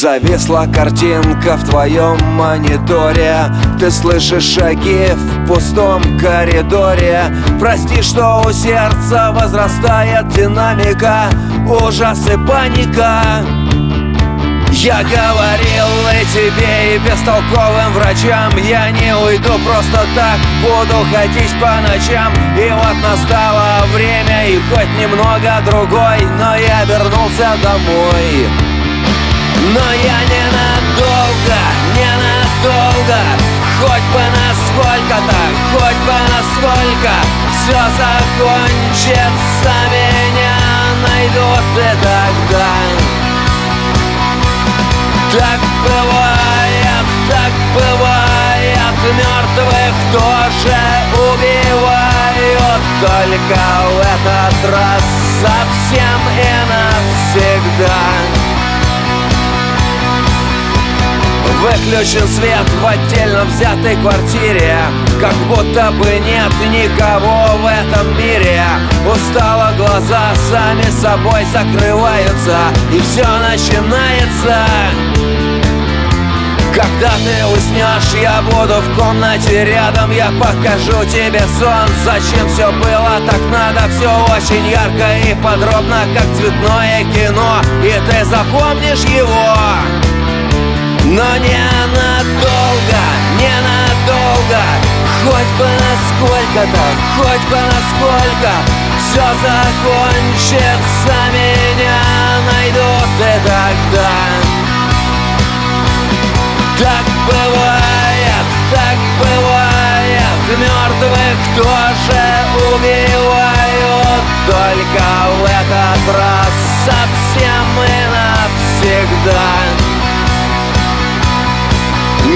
Зависла картинка в твоем мониторе. Ты слышишь шаги в пустом коридоре. Прости, что у сердца возрастает динамика. Ужас и паника. Я говорил и тебе, и бестолковым врачам. Я не уйду просто так, буду ходить по ночам. И вот настало время, и хоть немного другой Но я вернулся домой Но я ненадолго, ненадолго Хоть бы насколько-то, хоть бы насколько Все закончится, меня найдут и тогда. Так бывает, так бывает Мертвых тоже убивают Только в этот раз Выключен свет в отдельно взятой квартире. Как будто бы нет никого в этом мире. Устало глаза сами собой закрываются И все начинается. Когда ты уснешь, я буду в комнате рядом Я покажу тебе сон, зачем все было так надо? Все очень ярко и подробно, как цветное кино. И ты запомнишь его Но ненадолго, ненадолго. Хоть бы насколько-то, хоть бы насколько Все закончится, меня найдут и тогда. Так бывает, так бывает Мертвых тоже убивают. Только в этот раз совсем и навсегда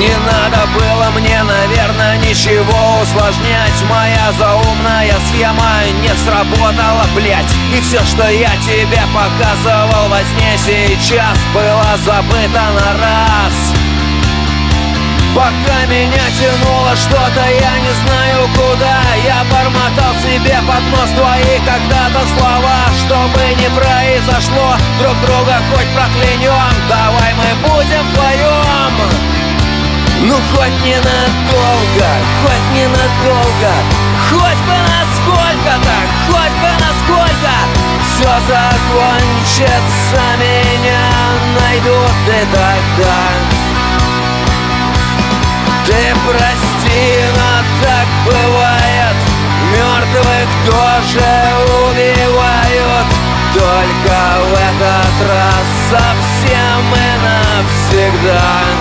не надо было мне, наверное, ничего усложнять. Моя заумная схема не сработала, блять И все, что я тебе показывал во сне сейчас Было забыто на раз. Пока меня тянуло что-то, я не знаю куда. Я бормотал себе под нос твои когда-то слова. Чтобы не произошло, друг друга хоть проклянем Давай мы будем вдвоем Ну хоть ненадолго, хоть ненадолго Хоть бы насколько-то, хоть бы насколько Все закончится, меня найдут и тогда. Ты прости, но так бывает Мертвых тоже убивают. Только в этот раз совсем и навсегда